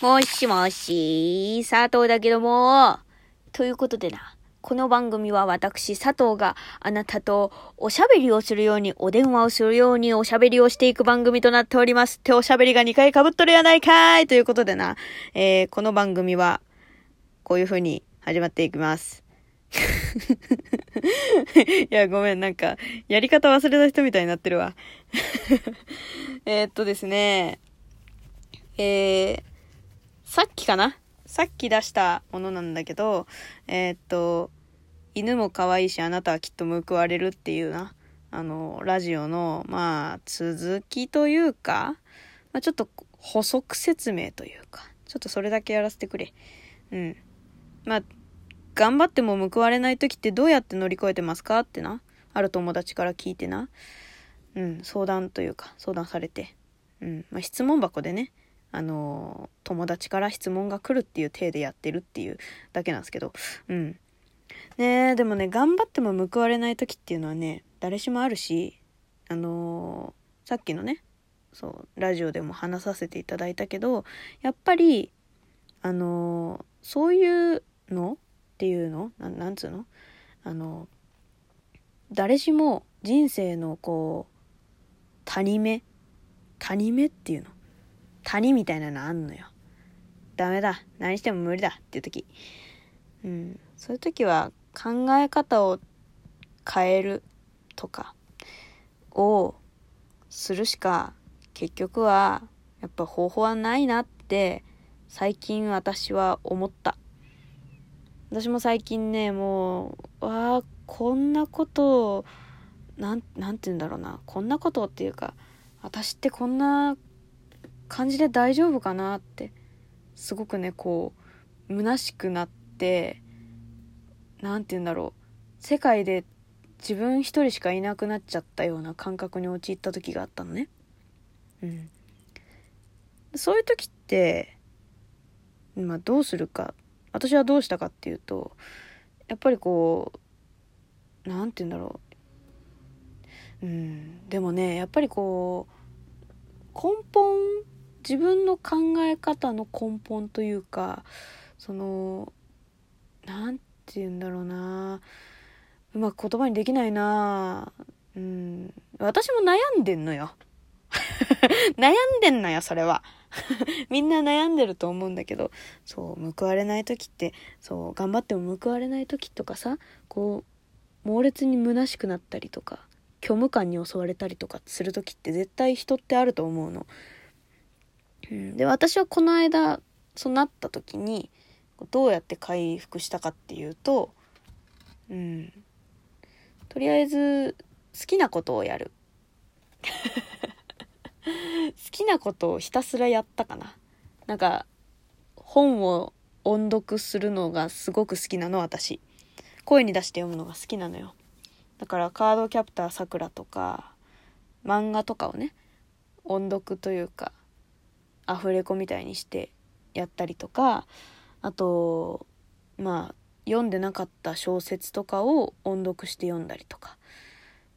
もしもし、佐藤だけども。ということでな、この番組は私、佐藤があなたとおしゃべりをするように、お電話をするようにおしゃべりをしていく番組となっております。っておしゃべりが2回被っとるやないかいということでな、えー、この番組は、こういう風に始まっていきます。いや、ごめん、なんか、やり方忘れた人みたいになってるわ。えっとですね、えー、さっきかな？さっき出したものなんだけど、えー、っと、犬も可愛いしあなたはきっと報われるっていうな、あの、ラジオの、まあ、続きというか、まあ、ちょっと補足説明というか、ちょっとそれだけやらせてくれ。うん。まあ、頑張っても報われない時ってどうやって乗り越えてますかってな、ある友達から聞いてな、うん、相談というか、相談されて、うん、まあ、質問箱でね、あの友達から質問が来るっていう体でやってるっていうだけなんですけど、うん。ねでもね、頑張っても報われない時っていうのはね、誰しもあるし、あのー、さっきのね、そう、ラジオでも話させていただいたけど、やっぱり、あのー、そういうのっていうのななんつうの？あの誰しも人生のこう、谷目谷目っていうの。谷みたいなのあんのよ。ダメだ。何しても無理だっていう時。うん。そういう時は考え方を変えるとかをするしか結局はやっぱ方法はないなって最近私は思った。私も最近ね、もう、わあ、こんなことを、なん、なんて言うんだろうな。こんなことっていうか、私ってこんな感じで大丈夫かなってすごくねこう虚しくなって何て言うんだろう世界で自分一人しかいなくなっちゃったような感覚に陥った時があったのね。うん。そういう時って、まあどうするか。私はどうしたかっていうと、やっぱりこう、何て言うんだろう。うん。でもね、やっぱりこう、根本自分の考え方の根本というかその何て言うんだろうな。うまく言葉にできないな。うん。私も悩んでんのよ。悩んでんのよそれは。みんな悩んでると思うんだけどそう報われない時ってそう頑張っても報われない時とかさこう猛烈に虚しくなったりとか虚無感に襲われたりとかする時って絶対人ってあると思うの。で私はこの間そうなった時にどうやって回復したかっていうと、うん、とりあえず好きなことをやる。好きなことをひたすらやったかな。なんか本を音読するのがすごく好きなの私。声に出して読むのが好きなのよ。だからカードキャプターさくらとか漫画とかをね音読というかアフレコみたいにしてやったりとかあとまあ読んでなかった小説とかを音読して読んだりとか。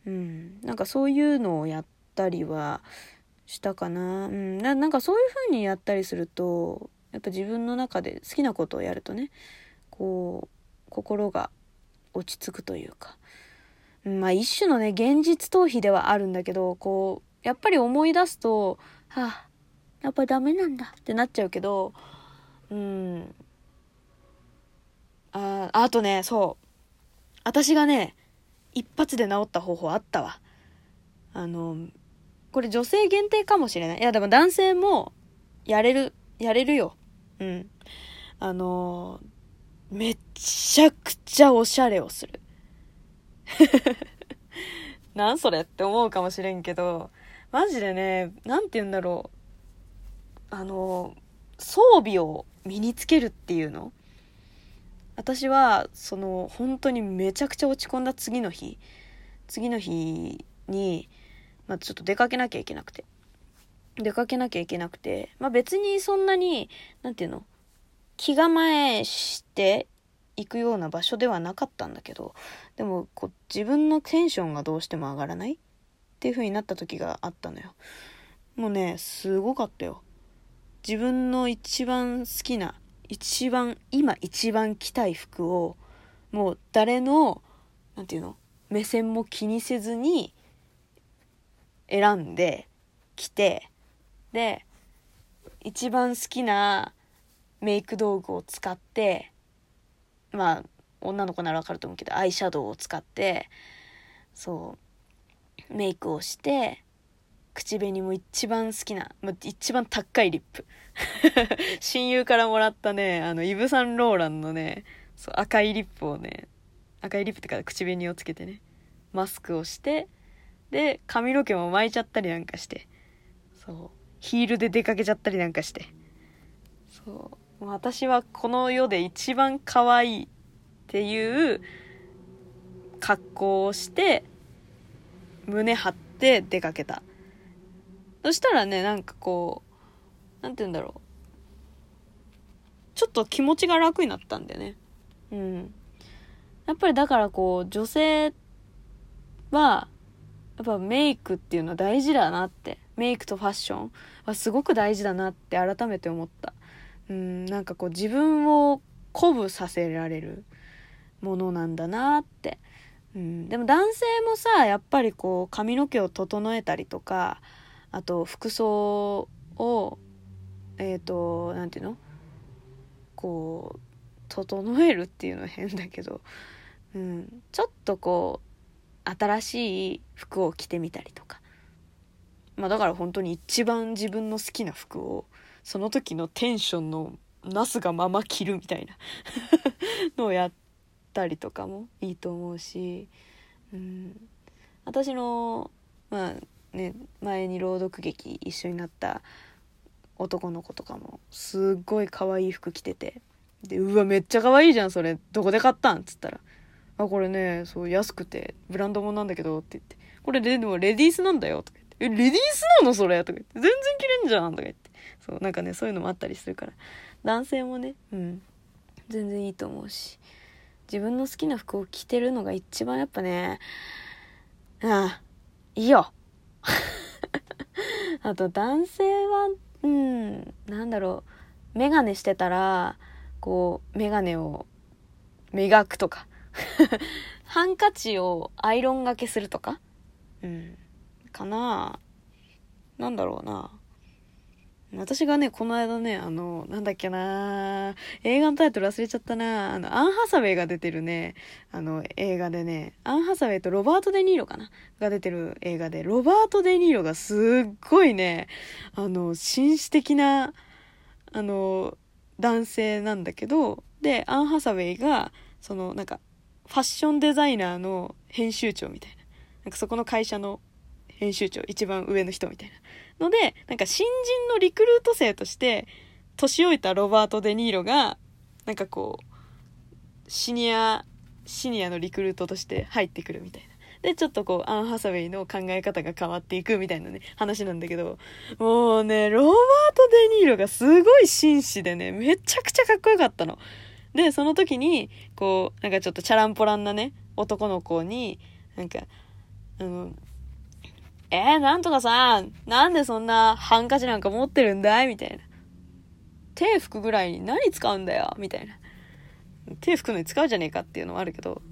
うん。なんかそういうのをやったりはしたかな。うん。ななんかそういう風にやったりするとやっぱ自分の中で好きなことをやるとねこう心が落ち着くというか。まあ一種のね現実逃避ではあるんだけどこうやっぱり思い出すとはあやっぱダメなんだってなっちゃうけど、うん。あ、あとね、そう。私がね、一発で治った方法あったわ。あの、これ女性限定かもしれない。いや、でも男性もやれる、やれるよ。うん。あの、めっちゃくちゃおしゃれをする。なんそれって思うかもしれんけど、マジでね、なんて言うんだろう。あの、装備を身につけるっていうの？私は、その、本当にめちゃくちゃ落ち込んだ次の日、次の日に、まあ、ちょっと出かけなきゃいけなくて。出かけなきゃいけなくて、まあ、別にそんなに、なんていうの？気構えして行くような場所ではなかったんだけど、でも、こう、自分のテンションがどうしても上がらないっていう風になった時があったのよ。もうね、すごかったよ。自分の一番好きな一番今一番着たい服をもう誰の何て言うの目線も気にせずに選んで着てで一番好きなメイク道具を使ってまあ女の子ならわかると思うけどアイシャドウを使ってそうメイクをして口紅も一番好きな、ま一番高いリップ。親友からもらったねあのイヴ・サンローランのねそう赤いリップをね赤いリップってか口紅をつけてねマスクをしてで髪の毛も巻いちゃったりなんかしてそうヒールで出かけちゃったりなんかして。そう私はこの世で一番可愛いっていう格好をして胸張って出かけた。そしたらねなんかこうなんて言うんだろう。ちょっと気持ちが楽になったんだよね。うん。やっぱりだからこう女性はやっぱメイクっていうのは大事だなって。メイクとファッションはすごく大事だなって改めて思った。うん。なんかこう自分を鼓舞させられるものなんだなって。うん。でも男性もさやっぱりこう髪の毛を整えたりとかあと服装をえっ、ー、と何て言うの？こう整えるっていうのは変だけど、うん、ちょっとこう新しい服を着てみたりとか。まあだから本当に一番自分の好きな服をその時のテンションのなすがまま着るみたいな。のをやったりとかもいいと思うし、うん、私のまあね前に朗読劇一緒になった男の子とかもすっごい可愛い服着ててでうわめっちゃ可愛いじゃんそれどこで買ったん？っつったら「あこれねそう安くてブランド物なんだけど」って言って「これでもレディースなんだよ」とか言って「えレディースなの？それ」とか言って「全然着れんじゃん」とか言ってそうなんかねそういうのもあったりするから男性もねうん全然いいと思うし自分の好きな服を着てるのが一番やっぱねああいいよ。あと男性は、うん、なんだろう、メガネしてたら、こう、メガネを磨くとか、ハンカチをアイロンがけするとか、うん、かななんだろうな。私がね、この間ね、あの、なんだっけな映画のタイトル忘れちゃったなあの、アン・ハサウェイが出てるね、あの、映画でね、アン・ハサウェイとロバート・デ・ニーロかなが出てる映画で、ロバート・デ・ニーロがすっごいね、あの、紳士的な、あの、男性なんだけど、で、アン・ハサウェイが、その、なんか、ファッションデザイナーの編集長みたいな。なんかそこの会社の編集長、一番上の人みたいな。ので、なんか新人のリクルート生として、年老いたロバート・デ・ニーロが、なんかこう、シニア、シニアのリクルートとして入ってくるみたいな。で、ちょっとこう、アン・ハサウェイの考え方が変わっていくみたいなね、話なんだけど、もうね、ロバート・デ・ニーロがすごい紳士でね、めちゃくちゃかっこよかったの。で、その時に、こう、なんかちょっとチャランポランなね、男の子に、なんか、あの、えー、なんとかさん、なんでそんなハンカチなんか持ってるんだい？みたいな。手拭くぐらいに何使うんだよ？みたいな。手拭くのに使うじゃねえかっていうのはあるけど、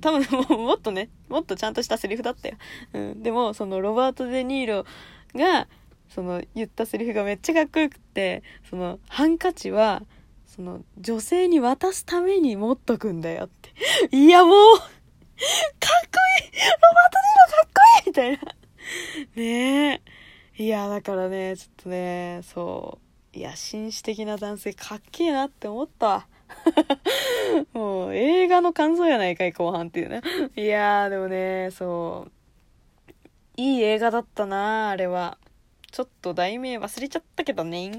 多分ももっとね、もっとちゃんとしたセリフだったよ。うん。でも、そのロバート・デ・ニーロが、その言ったセリフがめっちゃかっこよくって、そのハンカチは、その女性に渡すために持っとくんだよって。いやもう、かっこいいロバート・デ・ニーロかっこいいみたいな。ねえ。いや、だからね、ちょっとね、そう。いや、紳士的な男性かっけえなって思ったわ。もう映画の感想やないかい、後半っていうね。いやー、でもね、そう。いい映画だったなあれは。ちょっと題名忘れちゃったけどね。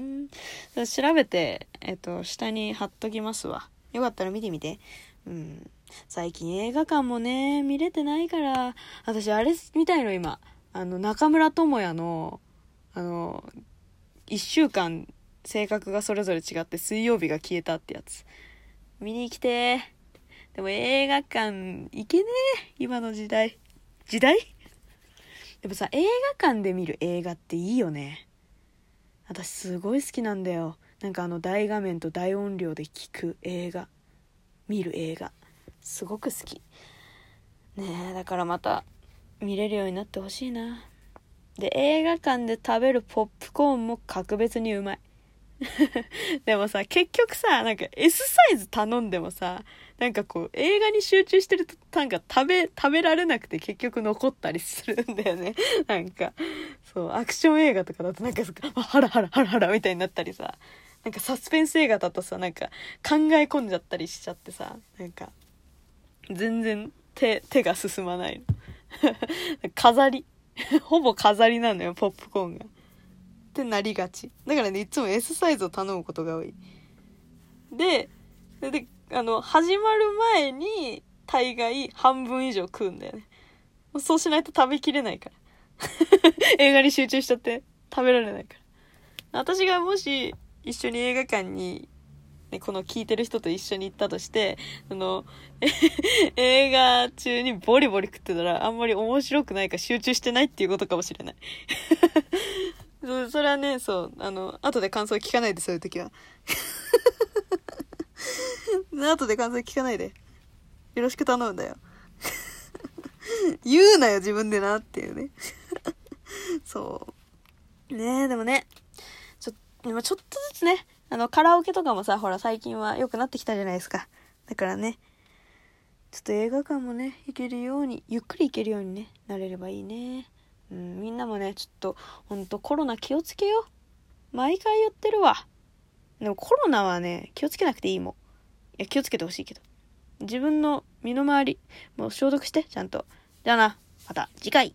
調べて、えっと、下に貼っときますわ。よかったら見てみて。うん。最近映画館もね、見れてないから、私あれ見たいの今。あの、中村智也の、あの、一週間性格がそれぞれ違って水曜日が消えたってやつ。見に来て。でも映画館行けねえ。今の時代。時代？でもさ、映画館で見る映画っていいよね。私すごい好きなんだよ。なんかあの大画面と大音量で聴く映画。見る映画。すごく好き。ねえだからまた見れるようになってほしいな。で映画館で食べるポップコーンも格別にうまい。でもさ結局さなんか S サイズ頼んでもさなんかこう映画に集中してるとなんか食べ食べられなくて結局残ったりするんだよね。なんかそうアクション映画とかだとなんか ハラハラハラハラみたいになったりさなんかサスペンス映画だとさなんか考え込んじゃったりしちゃってさなんか全然手手が進まないの。飾り。ほぼ飾りなのよポップコーンが。ってなりがち。だからねいつも S サイズを頼むことが多い。でであの始まる前に大概半分以上食うんだよね。そうしないと食べきれないから。映画に集中しちゃって食べられないから。私がもし一緒に映画館にね、この聞いてる人と一緒に行ったとして、あの、映画中にボリボリ食ってたらあんまり面白くないか集中してないっていうことかもしれない。そそれはね、そう、あの、後で感想聞かないで、そういう時は。後で感想聞かないで。よろしく頼むんだよ。言うなよ、自分でなっていうね。そう。ねえ、でもね、ちょ、今ちょっとずつね、あの、カラオケとかもさ、ほら、最近は良くなってきたじゃないですか。だからね、ちょっと映画館もね、行けるように、ゆっくり行けるようにね、なれればいいね。うん、みんなもね、ちょっと、ほんとコロナ気をつけよう。毎回言ってるわ。でもコロナはね、気をつけなくていいもん。いや、気をつけてほしいけど。自分の身の回り、もう消毒して、ちゃんと。じゃあな、また次回。